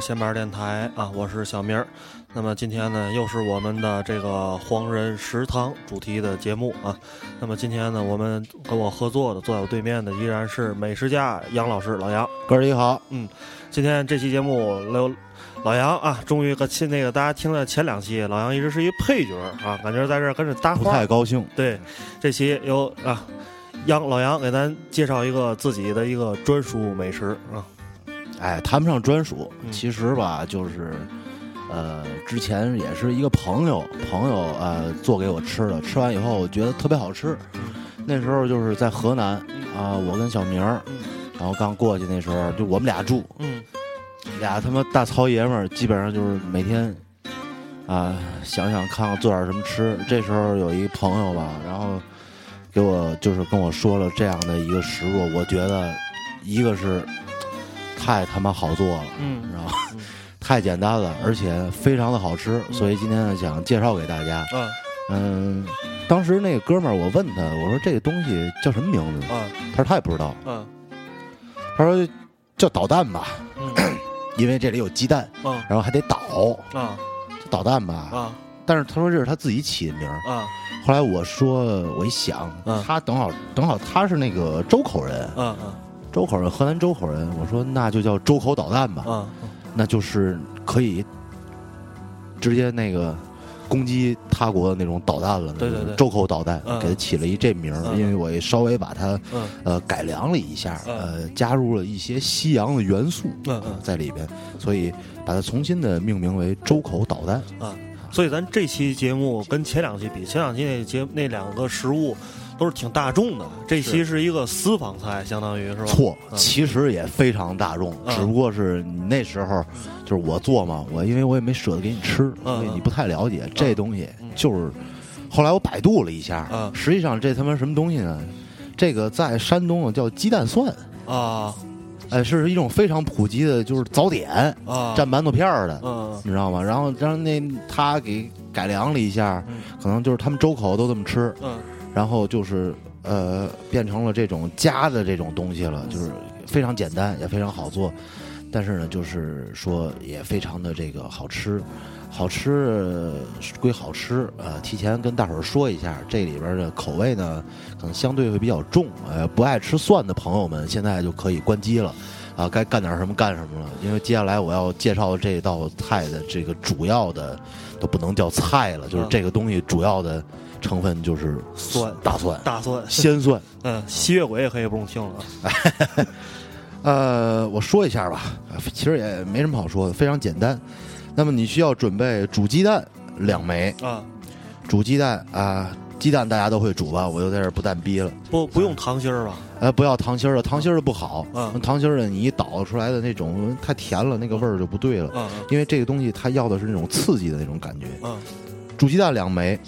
大家好啊，这里是闲板电台啊，我是小明儿。那么今天呢，又是我们的这个黄人食堂主题的节目啊。那么今天呢，我们跟我合作的，坐在我对面的依然是美食家杨老师，老杨。哥儿你好，嗯，今天这期节目老老杨啊，终于和亲那个大家听了前两期，老杨一直是一配角啊，感觉在这儿跟着搭不太高兴。对，这期由啊杨老杨给咱介绍一个自己的一个专属美食啊。哎，谈不上专属，嗯。其实吧，就是，呃，之前也是一个朋友，朋友呃做给我吃的，吃完以后我觉得特别好吃。那时候就是在河南啊、我跟小明儿，嗯。然后刚过去那时候就我们俩住，嗯。俩他妈大糙爷们儿，基本上就是每天啊、想想看看做点什么吃。这时候有一朋友吧，然后给我就是跟我说了这样的一个食物，我觉得一个是太他妈好做了，嗯。然后嗯太简单了，而且非常的好吃，所以今天呢想介绍给大家。嗯。嗯，当时那个哥们儿，我问他，我说这个东西叫什么名字？啊他说他也不知道，嗯。他说叫导弹吧，嗯。因为这里有鸡蛋，啊然后还得导，啊导弹吧。啊但是他说这是他自己起的名儿。啊后来我说，我一想，嗯。他正好正好他是那个周口人，啊啊周口人，河南周口人。我说那就叫周口导弹吧，啊那就是可以直接那个攻击他国的那种导弹了。对对对周口导弹，嗯给他起了一这名因为我也稍微把它嗯呃改良了一下，嗯呃加入了一些西洋的元素在里边，所以把它重新的命名为周口导弹。啊！所以咱这期节目跟前两期比，前两期那节那两个食物都是挺大众的，这期是一个私房菜，相当于是吧？错，嗯。其实也非常大众，嗯。只不过是你那时候就是我做嘛，我因为我也没舍得给你吃，嗯所以你不太了解这东西。就是后来我百度了一下，嗯。实际上这他妈什么东西呢？这个在山东啊叫鸡蛋蒜，啊。哎，是一种非常普及的，就是早点啊。蘸馒头片儿的，嗯。你知道吗？然后让那他给改良了一下，嗯。可能就是他们周口都这么吃，嗯然后就是呃变成了这种加的这种东西了，就是非常简单也非常好做，但是呢，就是说也非常的这个好吃。好吃呃归好吃，呃，提前跟大伙儿说一下，这里边的口味呢，可能相对会比较重，呃，不爱吃蒜的朋友们现在就可以关机了，啊，该干点什么干什么了，因为接下来我要介绍这道菜的这个主要的都不能叫菜了，就是嗯。这个东西主要的成分就是酸大蒜、大蒜，鲜蒜。嗯，吸血鬼也可以不用听了 呃，我说一下吧，呃其实也没什么好说的，非常简单。那么你需要准备煮鸡蛋两枚，啊，煮鸡蛋啊、鸡蛋大家都会煮吧，我就在这儿不蛋逼了。不不用糖心儿吧？呃，不要糖心儿的，糖心儿的不好。嗯糖心儿的你一捣出来的那种太甜了，那个味儿就不对了。嗯因为这个东西它要的是那种刺激的那种感觉。嗯煮鸡蛋两枚，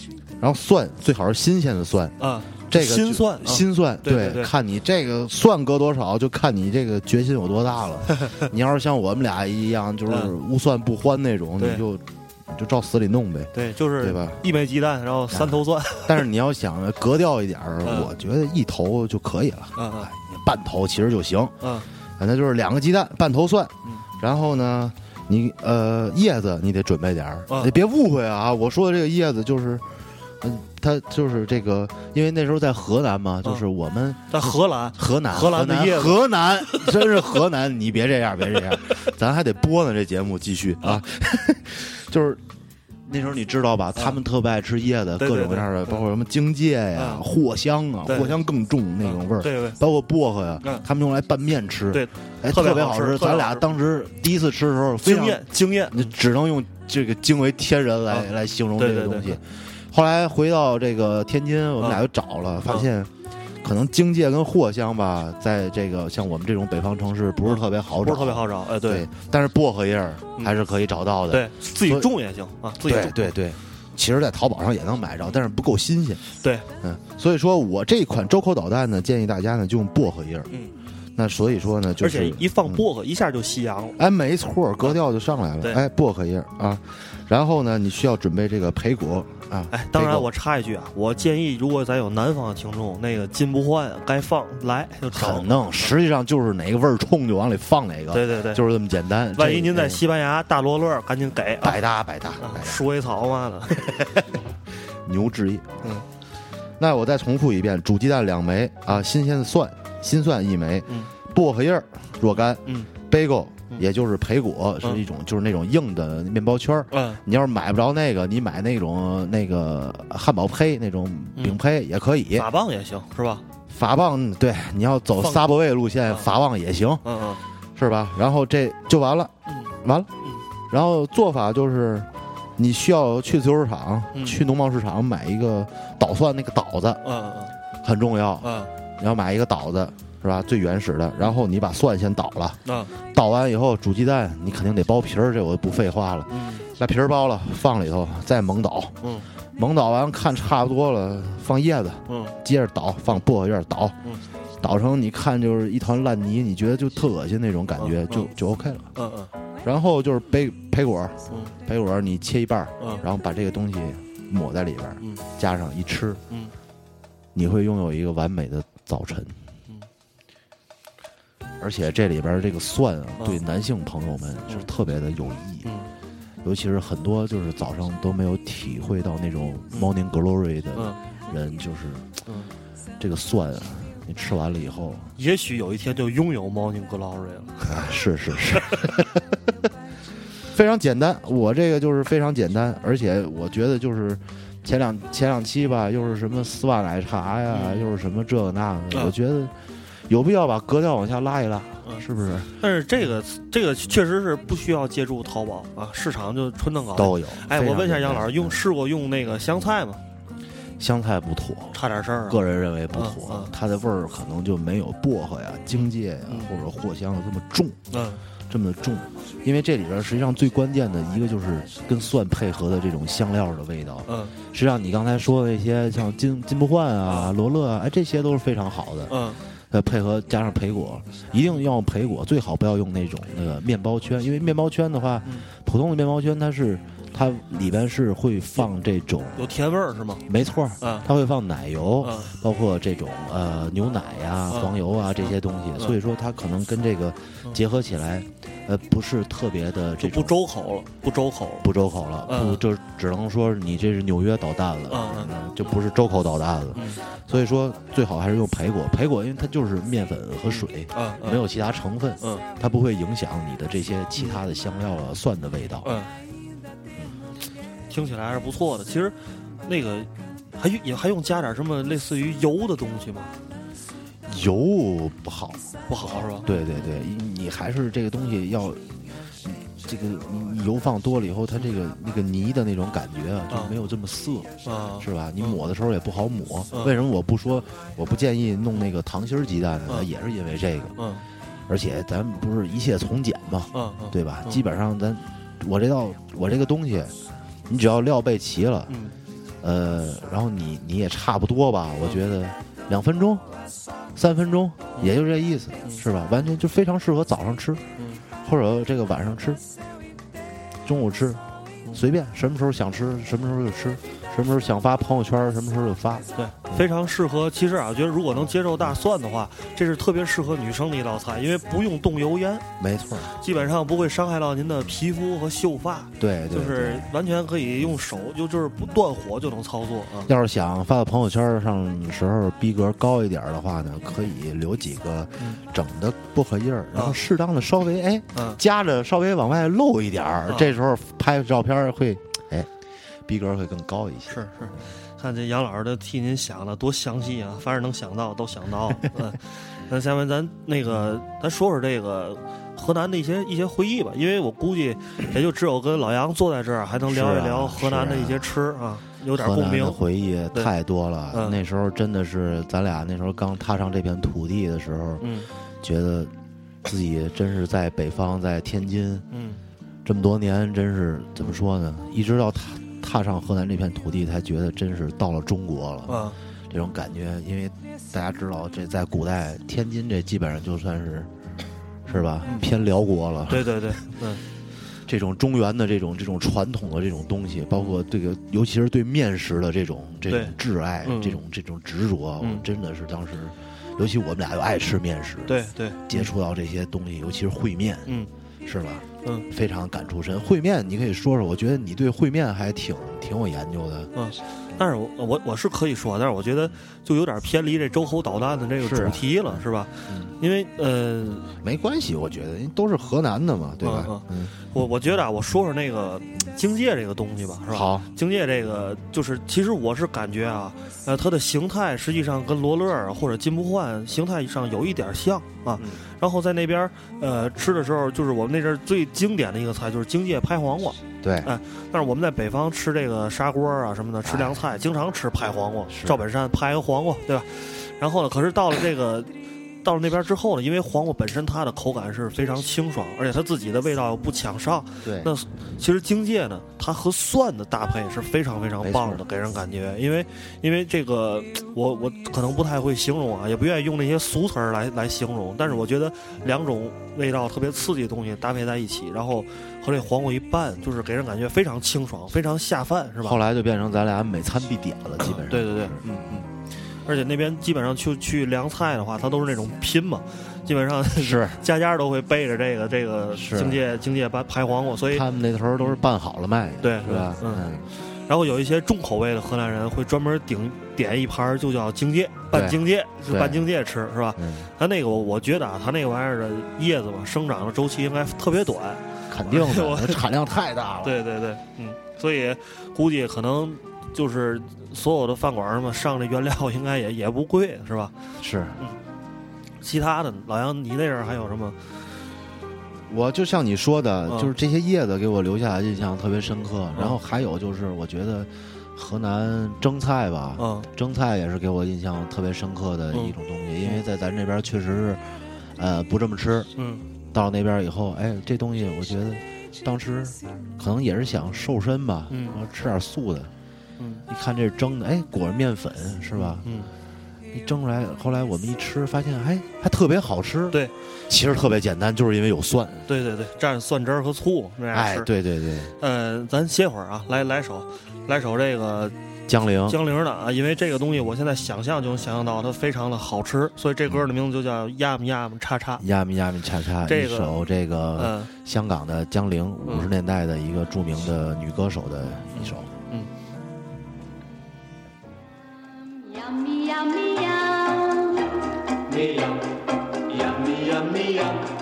然后蒜最好是新鲜的蒜，嗯啊，这个就新蒜啊新蒜，对看你这个蒜搁多少，就看你这个决心有多大了。你要是像我们俩一样，就是嗯无蒜不欢那种，对你就你就照死里弄呗。对，就是对吧一枚鸡蛋，然后三头蒜，但是你要想格调一点我觉得一头就可以了，嗯哎半头其实就行。嗯反正就是两个鸡蛋，半头蒜嗯，然后呢，你呃叶子你得准备点儿，嗯你别误会啊，我说的这个叶子就是，嗯，他就是这个，因为那时候在河南嘛，就是我们嗯，在荷兰，河南荷兰的叶子河南真是河南，你别这样，别这样，咱还得播呢，这节目继续啊，就是。那时候你知道吧？他们特别爱吃叶子，各种各样的，包括什么荆芥呀、嗯藿香啊，藿香更重那种味儿，对对包括薄荷呀嗯，他们用来拌面吃，对，哎，特别好吃。咱俩当时第一次吃的时候，非常惊艳惊艳，你只能用这个惊为天人来、嗯来形容这个东西。后来回到这个天津，我们俩嗯又找了，发现可能荆芥跟藿香吧，在这个像我们这种北方城市不是特别好找，不是特别好找，哎，对，但是薄荷叶儿还是可以找到的。对，自己种也行啊，自己种，对对对，其实，在淘宝上也能买着，但是不够新鲜。对，嗯，所以说我这款周口导弹呢，建议大家呢就用薄荷叶儿。嗯，那所以说呢，就而是且一放薄荷，一下就吸阳了。哎，没错，格调就上来了。对。哎，薄荷叶啊，然后呢，你需要准备这个培果啊。哎，当然我插一句啊，我建议如果咱有南方的听众，那个金不换该放来就找很。弄，实际上就是哪个味儿冲就往里放哪个，对对对，就是这么简单。万一您在西班牙大罗勒，赶紧给啊！百搭百搭鼠尾草嘛的，牛至意。嗯，那我再重复一遍：煮鸡蛋两枚啊，新鲜的蒜，新蒜一枚，嗯薄荷叶儿若干嗯，bagel 嗯也就是培果，是嗯一种就是那种硬的面包圈儿。嗯你要是买不着那个，你买那种那个汉堡胚那种饼胚也可以。法棒也行是吧？法棒对，你要走放萨博味路线，嗯法棒也行，嗯嗯是吧？然后这就完了，嗯完了嗯。然后做法就是，你需要去自由市场、嗯去农贸市场买一个捣蒜那个捣子，嗯嗯很重要。嗯你要买一个捣子，是吧？最原始的。然后你把蒜先捣了，嗯捣完以后煮鸡蛋，你肯定得剥皮儿，这我就不废话了。嗯把皮儿剥了，放里头，再猛捣，嗯猛捣完看差不多了，放叶子，嗯接着捣，放薄荷叶儿捣嗯，捣成你看就是一团烂泥，你觉得就特恶心那种感觉，嗯就嗯就 OK 了。嗯嗯然后就是培培果，嗯培果你切一半，嗯然后把这个东西抹在里边，嗯加上一吃，嗯你会拥有一个完美的早晨。嗯而且这里边这个蒜啊，嗯对男性朋友们是嗯特别的有益，嗯尤其是很多就是早上都没有体会到那种嗯 morning glory 的嗯人，就是嗯，这个蒜啊，你吃完了以后，也许有一天就拥有 Morning Glory 了。啊，是是是，非常简单。我这个就是非常简单，而且我觉得就是前两前两期吧，又是什么丝袜奶茶呀，嗯又是什么这个那个，嗯我觉得有必要把格调往下拉一拉，嗯是不是？但是这个这个确实是不需要借助淘宝啊，市场就纯能搞。都有。哎，我问一下杨老师，用试过用那个香菜吗？香菜不妥，差点事儿啊。个人认为不嗯妥嗯，它的味儿可能就没有薄荷呀、荆芥呀嗯或者藿香这么重。嗯这么重，因为这里边实际上最关键的一个就是跟蒜配合的这种香料的味道。嗯实际上你刚才说的那些像金金不换啊、罗勒啊，哎，这些都是非常好的。嗯呃，配合加上培果，一定要用培果，最好不要用那种那个面包圈，因为面包圈的话，嗯，普通的面包圈它是它里边是会放这种，有甜味儿是吗？没错它会放奶油，嗯包括这种呃牛奶呀、嗯黄油啊这些东西，嗯所以说它可能跟这个嗯结合起来，呃，不是特别的这不周口了，不周口了。不周口了，嗯不就只能说你这是纽约导弹了，嗯就不是周口导弹了。嗯所以说最好还是用培果，培果因为它就是面粉和水，嗯，嗯没有其他成分，嗯它不会影响你的这些其他的香料啊、蒜的味道。嗯，听起来还是不错的。其实那个还用也还用加点什么类似于油的东西吗？油不好，不好是吧？对对对，你你还是这个东西要。这个你你油放多了以后，它这个那个泥的那种感觉啊，就啊没有这么涩，啊，是吧？你嗯抹的时候也不好抹。嗯为什么我不说我不建议弄那个糖心儿鸡蛋呢？嗯也是因为这个。嗯而且咱不是一切从简嘛，对吧？嗯基本上咱我这道我这个东西，你只要料备齐了，嗯呃，然后你你也差不多吧，我觉得两分钟、三分钟，也就这意思，嗯。是吧？完全就非常适合早上吃，嗯。或者这个晚上吃，中午吃，随便什么时候想吃什么时候就吃，什么时候想发朋友圈什么时候就发。对，非常适合。其实啊，我觉得如果能接受大蒜的话，这是特别适合女生的一道菜，因为不用动油烟，没错，基本上不会伤害到您的皮肤和秀发，对对就是。完全可以用手，就就是不断火就能操作啊。要是想发到朋友圈上时候逼格高一点的话呢，可以留几个嗯整的薄荷叶儿，然后啊适当的稍微哎嗯夹着稍微往外露一点儿啊，这时候拍照片会哎逼格会更高一些。是是，看这杨老师的替您想的多详细啊，凡是能想到都想到。那下面咱那个咱说说这个河南的一些一些回忆吧，因为我估计也就只有跟老杨坐在这儿，还能聊一聊河南的一些吃啊，有点共鸣。回忆太多了，嗯。那时候真的是咱俩那时候刚踏上这片土地的时候，嗯。觉得自己真是在北方，在天津嗯这么多年，真是怎么说呢？一直到踏踏上河南这片土地，才觉得真是到了中国了。嗯。这种感觉，因为大家知道，这在古代天津这基本上就算是是吧？嗯。偏辽国了。对对对，嗯。这种中原的这种这种传统的这种东西，包括这个，尤其是对面食的这种这种挚爱，嗯。这种这种执着，我嗯。真的是当时，尤其我们俩又爱吃面食，对对，接触到这些东西，尤其是烩面，嗯。是吧？嗯非常感触深。烩面，你可以说说，我觉得你对烩面还挺挺有研究的。嗯，但是我我我是可以说，但是我觉得就有点偏离这周侯导弹的这个主题了，是吧？嗯因为呃，没关系，我觉得因为都是河南的嘛，对吧？嗯，我我觉得啊，我说说那个荆芥这个东西吧，是吧？好，荆芥这个就是，其实我是感觉啊，呃，它的形态实际上跟罗勒儿或者金不换形态上有一点像啊。嗯然后在那边儿呃吃的时候，就是我们那阵儿最经典的一个菜就是荆芥拍黄瓜。对，哎但是我们在北方吃这个砂锅啊什么的，吃凉菜经常吃拍黄瓜，赵本山拍个黄瓜，对吧？然后呢，可是到了这个。到了那边之后呢，因为黄瓜本身它的口感是非常清爽，而且它自己的味道又不抢上，对，那其实荆芥呢，它和蒜的搭配是非常非常棒的，给人感觉。因为因为这个，我我可能不太会形容啊，也不愿意用那些俗词儿来来形容。但是我觉得两种味道特别刺激的东西搭配在一起，然后和这黄瓜一拌，就是给人感觉非常清爽，非常下饭，是吧？后来就变成咱俩每餐必点了，基本上。对对对，嗯嗯。而且那边基本上去去凉菜的话，它都是那种拼嘛，基本上是 家家都会备着这个这个是荆芥荆芥拌拍黄瓜，所以他们那头都是拌好了卖的，对是吧？嗯然后有一些重口味的河南人会专门顶点一盘就叫荆芥拌对荆芥，是拌荆芥吃是吧？嗯，它那个我我觉得啊，他那个玩意儿的叶子嘛，生长的周期应该特别短。肯定的 我，产量太大了。对对对，嗯，所以估计可能就是所有的饭馆什么上这原料应该也也不贵是吧？是其他的老杨，你那阵儿还有什么？我就像你说的，嗯就是这些叶子给我留下的印象特别深刻。嗯然后还有就是，我觉得河南蒸菜吧，嗯蒸菜也是给我印象特别深刻的一种东西，因为在咱这边确实是，呃，不这么吃。嗯到那边以后，哎，这东西我觉得当时可能也是想瘦身吧，嗯然后吃点素的。嗯一看这是蒸的，哎，裹着面粉是吧？嗯，一蒸出来，后来我们一吃，发现哎，还特别好吃。对，其实特别简单，就是因为有蒜。对对对，蘸蒜汁儿和醋那样哎，对对对，呃，咱歇会儿啊，来来首来首这个江陵。江陵的啊，因为这个东西我现在想象就能想象到它非常的好吃，所以这歌的名字就叫呀么呀么叉叉。呀咪呀咪叉叉，这个一首这个嗯香港的江陵嗯五十年代的一个著名的女歌手的一首。Yummy, yummy, yum.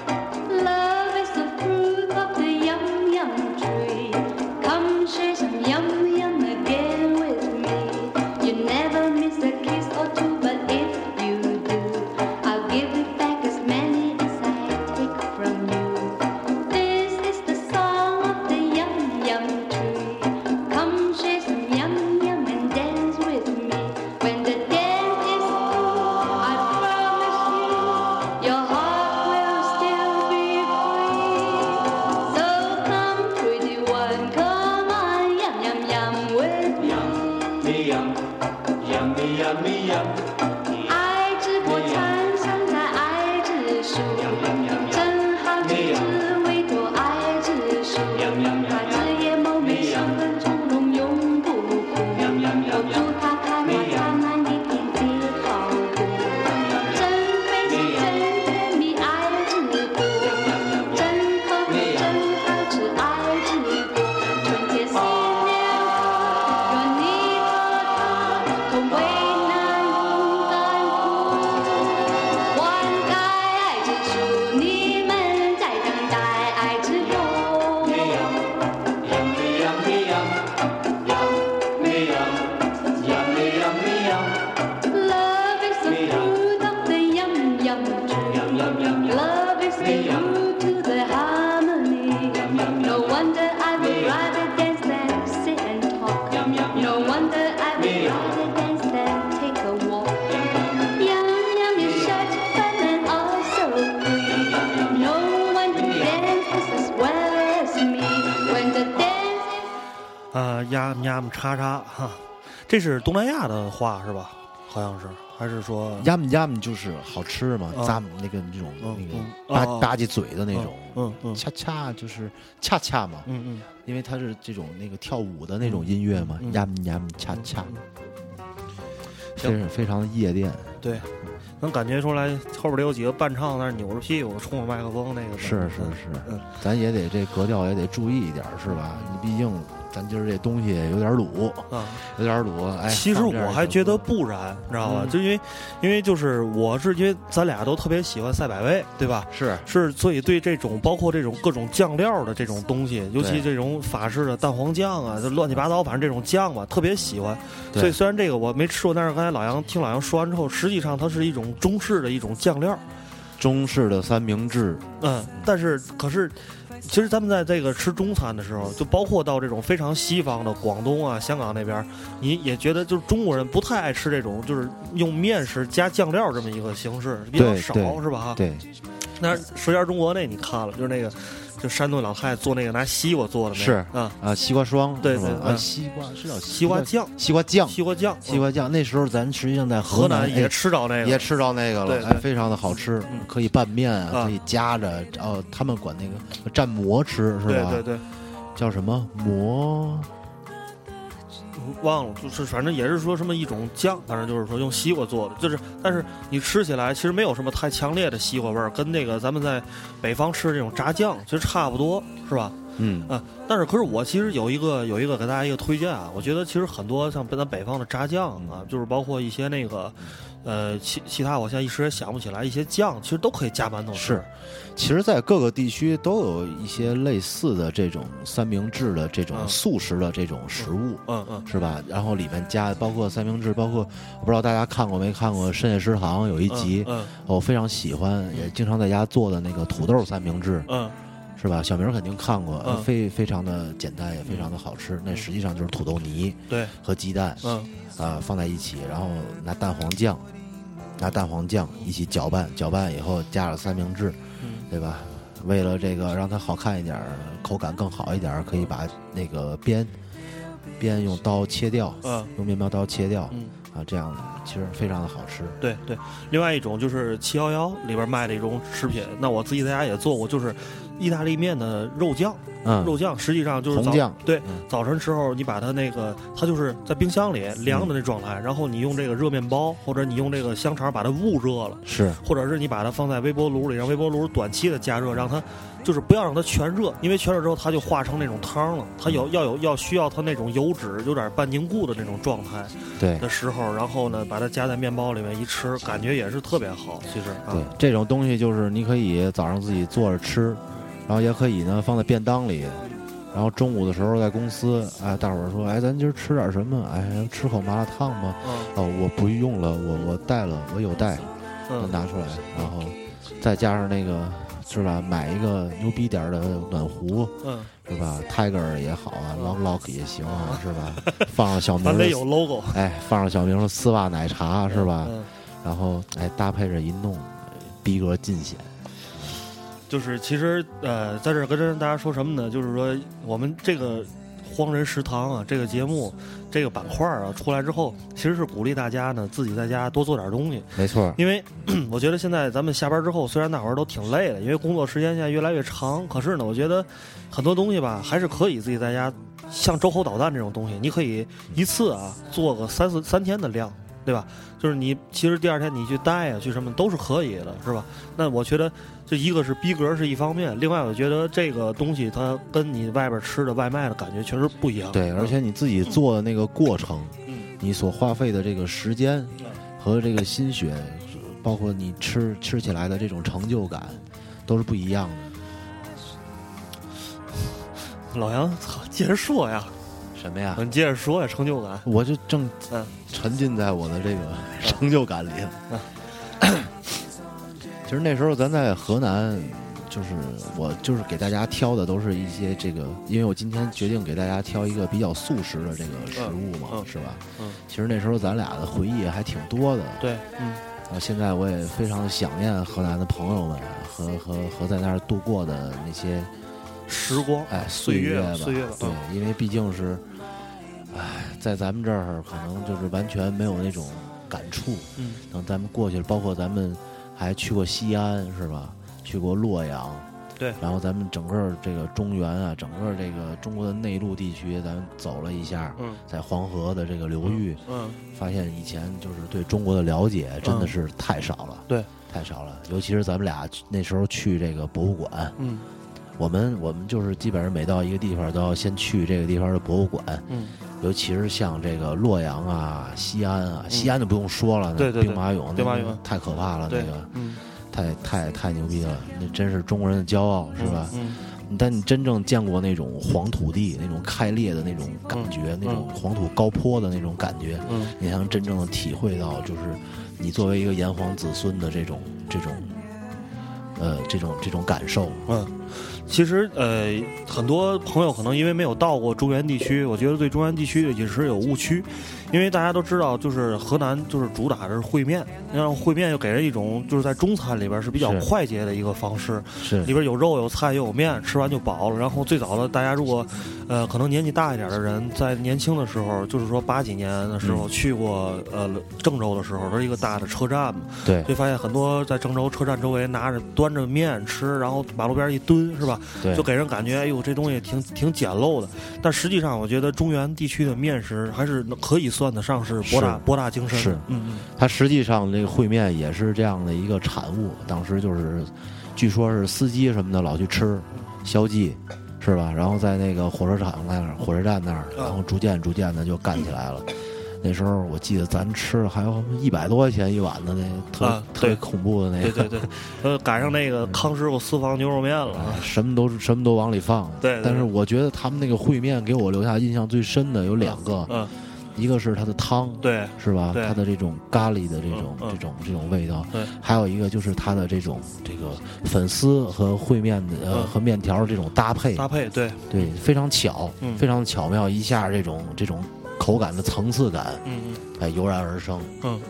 哈，这是东南亚的话是吧？好像是，还是说呀么呀么就是好吃嘛，啊咂那个那种嗯那个吧吧唧嘴的那种，嗯嗯恰恰就是恰恰嘛，嗯嗯因为它是这种那个跳舞的那种音乐嘛嗯，呀么呀么恰恰，行非常非常夜店，对，能感觉出来后边得有几个伴唱在那儿扭着屁股冲着麦克风那个。是是嗯是嗯，咱也得这格调也得注意一点，是吧？你毕竟咱今儿这东西有点鲁，啊。有点卤，哎，其实我还觉得不然，你知道吧？嗯就因为，因为就是我是因为咱俩都特别喜欢赛百味，对吧？是是，所以对这种包括这种各种酱料的这种东西，尤其这种法式的蛋黄酱啊，就乱七八糟，反正这种酱吧，特别喜欢。所以虽然这个我没吃过，但是刚才老杨听老杨说完之后，实际上它是一种中式的一种酱料。中式的三明治，嗯，但是可是，其实咱们在这个吃中餐的时候，就包括到这种非常西方的广东啊、香港那边，你也觉得就是中国人不太爱吃这种就是用面食加酱料这么一个形式比较少，是吧？哈。对，那《舌尖中国》那你看了，就是那个就山东老太太做那个拿西瓜做的那个，是啊，啊，西瓜霜，对对嗯西瓜是叫西瓜酱，西瓜酱，西瓜酱，西瓜酱。那时候咱实际上在河南南也哎吃着那个，也吃着那个了，对对哎，非常的好吃嗯，可以拌面啊，啊可以夹着，哦，他们管那个蘸馍吃是吧？对对对，叫什么馍？忘了，就是反正也是说什么一种酱，反正就是说用西瓜做的，就是但是你吃起来其实没有什么太强烈的西瓜味儿，跟那个咱们在北方吃的这种炸酱其实差不多，是吧？嗯啊，但是可是我其实有一个有一个给大家一个推荐啊，我觉得其实很多像咱北方的炸酱啊，就是包括一些那个，呃，其其他我现在一时也想不起来一些酱，其实都可以加馒头吃是。其实，在各个地区都有一些类似的这种三明治的这种素食的这种食物。嗯嗯是吧？然后里面加包括三明治，包括我不知道大家看过没看过《深夜食堂》有一集，嗯我非常喜欢，也经常在家做的那个土豆三明治，嗯是吧？小明儿肯定看过，嗯非非常的简单，也非常的好吃。那实际上就是土豆泥对，和鸡蛋嗯啊、放在一起，然后拿蛋黄酱，拿蛋黄酱一起搅拌，搅拌以后加了三明治，嗯对吧？为了这个让它好看一点儿，口感更好一点儿，可以把那个边边用刀切掉，嗯用面包刀切掉嗯。啊，这样其实非常的好吃。对对，另外一种就是七幺幺里边卖的一种食品，那我自己在家也做过，就是意大利面的肉酱。嗯，肉酱实际上就是早红酱对嗯，早晨时候你把它那个，它就是在冰箱里凉的那状态，然后你用这个热面包或者你用这个香肠把它捂热了，是或者是你把它放在微波炉里，让微波炉短期的加热，让它就是不要让它全热，因为全热之后它就化成那种汤了，它有要有要需要它那种油脂有点半凝固的那种状态对的时候，然后呢把它夹在面包里面一吃，感觉也是特别好。其实啊对，这种东西就是你可以早上自己做着吃，然后也可以呢放在便当里，然后中午的时候在公司，哎，大伙儿说，哎，咱今儿吃点什么？哎，吃口麻辣烫吧。嗯哦，我不用了，我我带了，我有带，嗯拿出来，然后再加上那个是吧？买一个牛逼点儿的暖壶嗯，是吧？Tiger 也好啊，Long Lock 也行啊，是吧？放上小明咱得有 logo 哎，放上小明丝袜奶茶是吧？嗯然后哎搭配着一弄，逼格尽显。就是其实呃，在这儿跟大家说什么呢？就是说我们这个荒人食堂啊，这个节目这个板块儿啊出来之后，其实是鼓励大家呢自己在家多做点东西。没错，因为 我觉得现在咱们下班之后，虽然大伙儿都挺累的，因为工作时间现在越来越长，可是呢，我觉得很多东西吧，还是可以自己在家，像周口导弹这种东西，你可以一次啊做个三四三天的量，对吧？就是你其实第二天你去带啊，去什么都是可以的，是吧？那我觉得这一个是逼格是一方面，另外我觉得这个东西它跟你外边吃的外卖的感觉确实不一样。对，而且你自己做的那个过程，嗯，你所花费的这个时间嗯和这个心血，包括你吃吃起来的这种成就感，都是不一样的。老杨，操，接着说呀，什么呀？你接着说呀，成就感。我就正嗯沉浸在我的这个成就感里。其实那时候咱在河南，就是我就是给大家挑的都是一些这个，因为我今天决定给大家挑一个比较素食的这个食物嘛，嗯嗯是吧？嗯，其实那时候咱俩的回忆还挺多的。对，嗯啊，现在我也非常想念河南的朋友们和和和在那儿度过的那些时光，哎岁月吧，岁月吧对，因为毕竟是，哎，在咱们这儿可能就是完全没有那种感触。嗯等咱们过去了，包括咱们还去过西安是吧？去过洛阳，对然后咱们整个这个中原啊，整个这个中国的内陆地区，咱们走了一下，嗯在黄河的这个流域，嗯发现以前就是对中国的了解真的是太少了，对，太少了。尤其是咱们俩那时候去这个博物馆，嗯我们我们就是基本上每到一个地方都要先去这个地方的博物馆，嗯尤其是像这个洛阳啊、西安啊，西安就不用说了，那对对对。兵马俑，兵马俑。太可怕了，那个嗯。太太太牛逼了，那真是中国人的骄傲，是吧？嗯。但你真正见过那种黄土地、那种开裂的那种感觉，那种黄土高坡的那种感觉，嗯。你才能真正的体会到，就是你作为一个炎黄子孙的这种这种，呃，这种这种感受。嗯，其实呃，很多朋友可能因为没有到过中原地区，我觉得对中原地区的饮食有误区，因为大家都知道，就是河南就是主打的是烩面，然后烩面又给人一种就是在中餐里边是比较快捷的一个方式，是里边有肉有菜又有面，吃完就饱了。然后最早的大家如果，呃，可能年纪大一点的人，在年轻的时候，就是说八几年的时候、嗯去过呃郑州的时候，它是一个大的车站嘛，对就发现很多在郑州车站周围拿着端着面吃，然后马路边一蹲是吧？对就给人感觉哎呦这东西挺挺简陋的。但实际上，我觉得中原地区的面食还是可以算得上是博大博大精深。是嗯嗯它实际上那个烩面也是这样的一个产物。当时就是，据说是司机什么的老去吃，消记，是吧？然后在那个火车场那儿、火车站那儿，啊然后逐渐逐渐的就干起来了。那时候我记得咱吃了还有一百多块钱一碗的那个特、啊特别恐怖的那个，对对对，呃，赶上那个康师傅私房牛肉面了啊。什么都什么都往里放。对对但是我觉得他们那个烩面给我留下印象最深的有两个，嗯，一个是它的汤，对是吧？它的这种咖喱的这种、嗯嗯这种这种味道，对还有一个就是它的这种这个粉丝和烩面的呃、嗯和面条这种搭配，搭配对，对，非常巧，嗯非常巧妙，一下这种这种口感的层次感，嗯哎，油然而生。嗯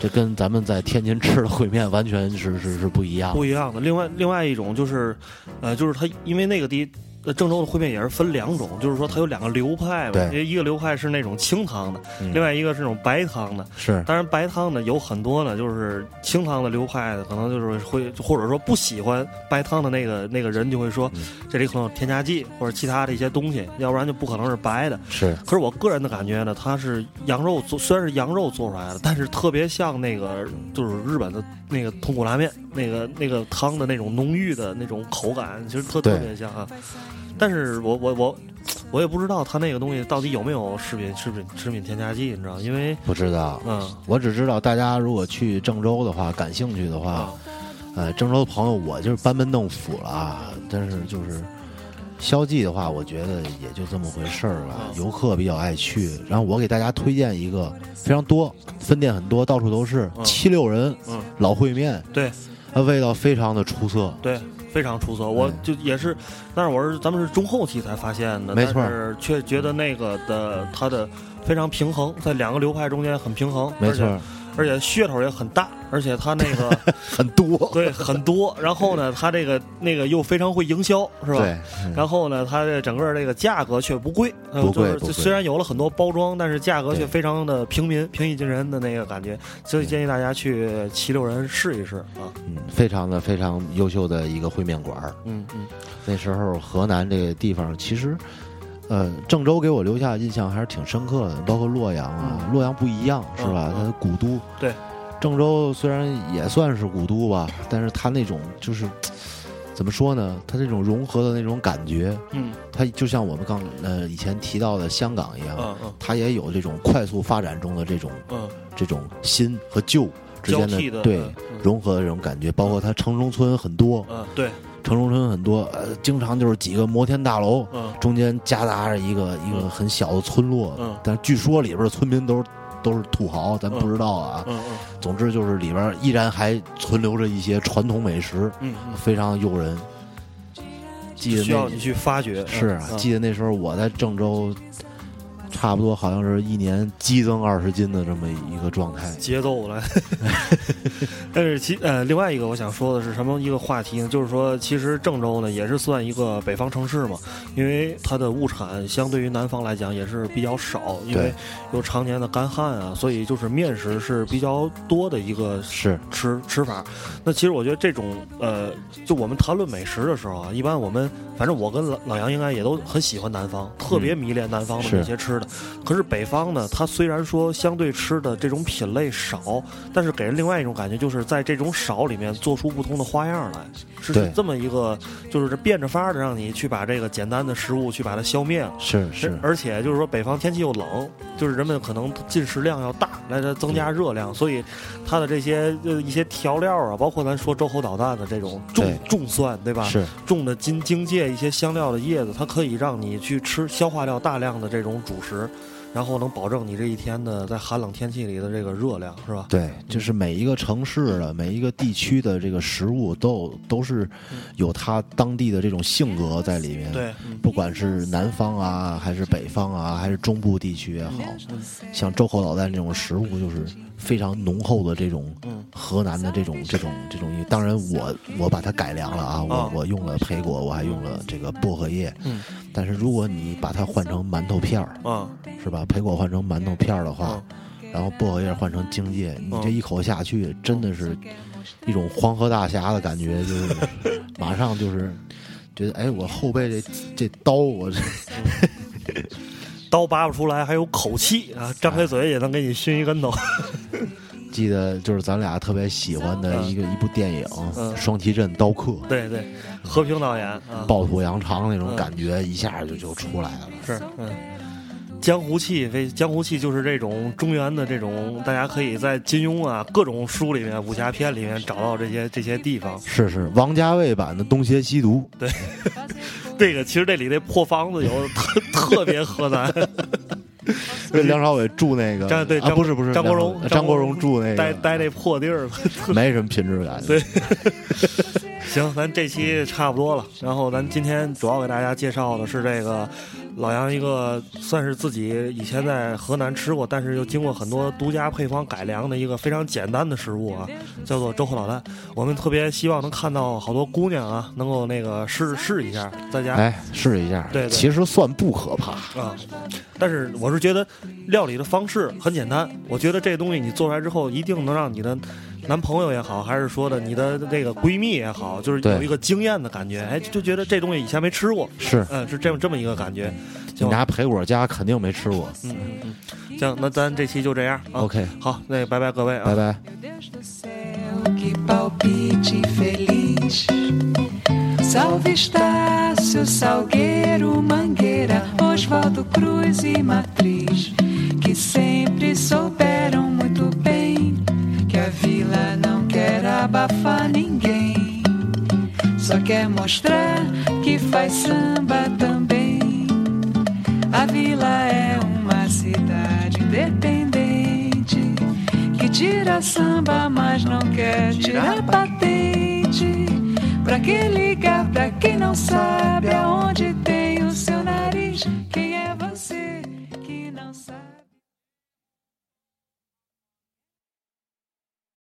这跟咱们在天津吃的烩面完全是是是不一样嗯，。不一样的。另外另外一种就是，呃，就是它因为那个地。呃，郑州的烩面也是分两种，就是说它有两个流派嘛，对一个流派是那种清汤的，嗯另外一个是那种白汤的。是当然，白汤的有很多呢，就是清汤的流派的，可能就是会或者说不喜欢白汤的那个那个人就会说，嗯这里可能有添加剂或者其他的一些东西，要不然就不可能是白的。是，可是我个人的感觉呢，它是羊肉做，虽然是羊肉做出来的，但是特别像那个就是日本的那个通骨拉面，那个那个汤的那种浓郁的那种口感，其实特特别像啊。但是我我我我也不知道它那个东西到底有没有食品食品食品添加剂，你知道？因为不知道。嗯我只知道大家如果去郑州的话，感兴趣的话，啊呃，郑州的朋友我就是班门弄斧了啊，但是就是消记的话，我觉得也就这么回事儿了。嗯游客比较爱去，然后我给大家推荐一个非常多，分店很多，到处都是嗯七六人嗯，老烩面，对它味道非常的出色。对。非常出色，我嗯就也是，但是我是咱们是中后期才发现的，没错但是却觉得那个的它的非常平衡，在两个流派中间很平衡，没错，而且噱头也很大，而且它那个 很多，对很多，然后呢，它这个那个又非常会营销，是吧？对，嗯然后呢，它这整个这个价格却不贵，呃就是不贵虽然有了很多包装，但是价格却非常的平民、平易近人的那个感觉，所以建议大家去七六人试一试啊。嗯，非常的非常优秀的一个烩面馆儿。嗯嗯那时候河南这个地方，其实，呃，郑州给我留下印象还是挺深刻的，包括洛阳啊，嗯洛阳不一样是吧？它的古都。对。郑州虽然也算是古都吧，但是它那种就是怎么说呢？它这种融合的那种感觉，嗯它就像我们刚呃以前提到的香港一样，嗯嗯它也有这种快速发展中的这种嗯，这种新和旧之间的对嗯融合的这种感觉，包括它城中村很多，嗯对城中村很多，呃，经常就是几个摩天大楼，嗯。中间夹杂着一个一个嗯。很小的村落，嗯。但据说里边的村民都是都是土豪，咱不知道啊。嗯嗯。总之就是里边依然还存留着一些传统美食，非常诱人。记嗯，得需要你去发掘。是啊，嗯。记得那时候我在郑州，差差不多好像是一年激增二十斤的这么一个状态。节奏了。但是其呃，另外一个我想说的是什么一个话题呢？就是说，其实郑州呢也是算一个北方城市嘛，因为它的物产相对于南方来讲也是比较少，因为有常年的干旱啊，所以就是面食是比较多的一个是吃吃法。那其实我觉得这种呃，就我们谈论美食的时候啊，一般我们反正我跟老老杨应该也都很喜欢南方，特别迷恋南方的是那些吃的。可是北方呢，它虽然说相对吃的这种品类少，但是给人另外一种感觉，就是在这种少里面做出不同的花样来，是这么一个，就是这变着法儿的让你去把这个简单的食物去把它消灭了。是是，而且就是说，北方天气又冷，就是人们可能进食量要大，来来增加热量，所以它的这些呃一些调料啊，包括咱说周口导弹的这种重对重蒜，对吧？是重的荆荆芥一些香料的叶子，它可以让你去吃消化掉大量的这种主食，然后能保证你这一天的在寒冷天气里的这个热量，是吧？对，就是每一个城市的每一个地区的这个食物都有都是有它当地的这种性格在里面。，对，嗯不管是南方啊，还是北方啊，还是中部地区也好，像周口导弹这种食物，就是非常浓厚的这种嗯河南的这种这种这种。当然我，我把它改良了啊，我、啊我用了培果，我还用了这个薄荷叶。嗯但是如果你把它换成馒头片儿，啊是吧？培果换成馒头片儿的话，嗯然后薄荷叶换成荆芥，你嗯这一口下去，真的是一种黄河大侠的感觉，就是 马上就是觉得，哎，我后背这这刀，我这刀拔不出来，还有口气啊，张开嘴也能给你熏一跟头。记得就是咱俩特别喜欢的一个一部电影嗯《双旗镇刀客》，对对，和平导演啊，暴土扬长那种嗯感觉，一下就就出来了。是，嗯，江湖气，非江湖气就是这种中原的这种，大家可以在金庸啊各种书里面、武侠片里面找到这些这些地方。是是，王家卫版的《东邪西毒》，对。这个其实这里这破房子有特特别河南，对梁朝伟住那个，啊，张对张不是不是张国荣张国荣住那个，待待那破地儿。没什么品质感。对 行，咱这期差不多了。然后咱今天主要给大家介绍的是这个老杨一个算是自己以前在河南吃过，但是又经过很多独家配方改良的一个非常简单的食物啊，叫做周口老旦。我们特别希望能看到好多姑娘啊，能够那个试试一下，在家哎，试一下，对对其实算不可怕。啊。但是我是觉得料理的方式很简单，我觉得这东西你做出来之后，一定能让你的男朋友也好，还是说的你的那个闺蜜也好，就是有一个惊艳的感觉，哎，就觉得这东西以前没吃过，是，嗯是这么这么一个感觉。你家陪我家肯定没吃过。嗯。行，那咱这期就这样。ok。好，那拜拜各位啊。拜拜。A vila não quer abafar ninguém, só quer mostrar que faz samba também. A vila é uma cidade independente que tira samba, mas não quer tirar patente. Pra que ligar pra quem não sabe aonde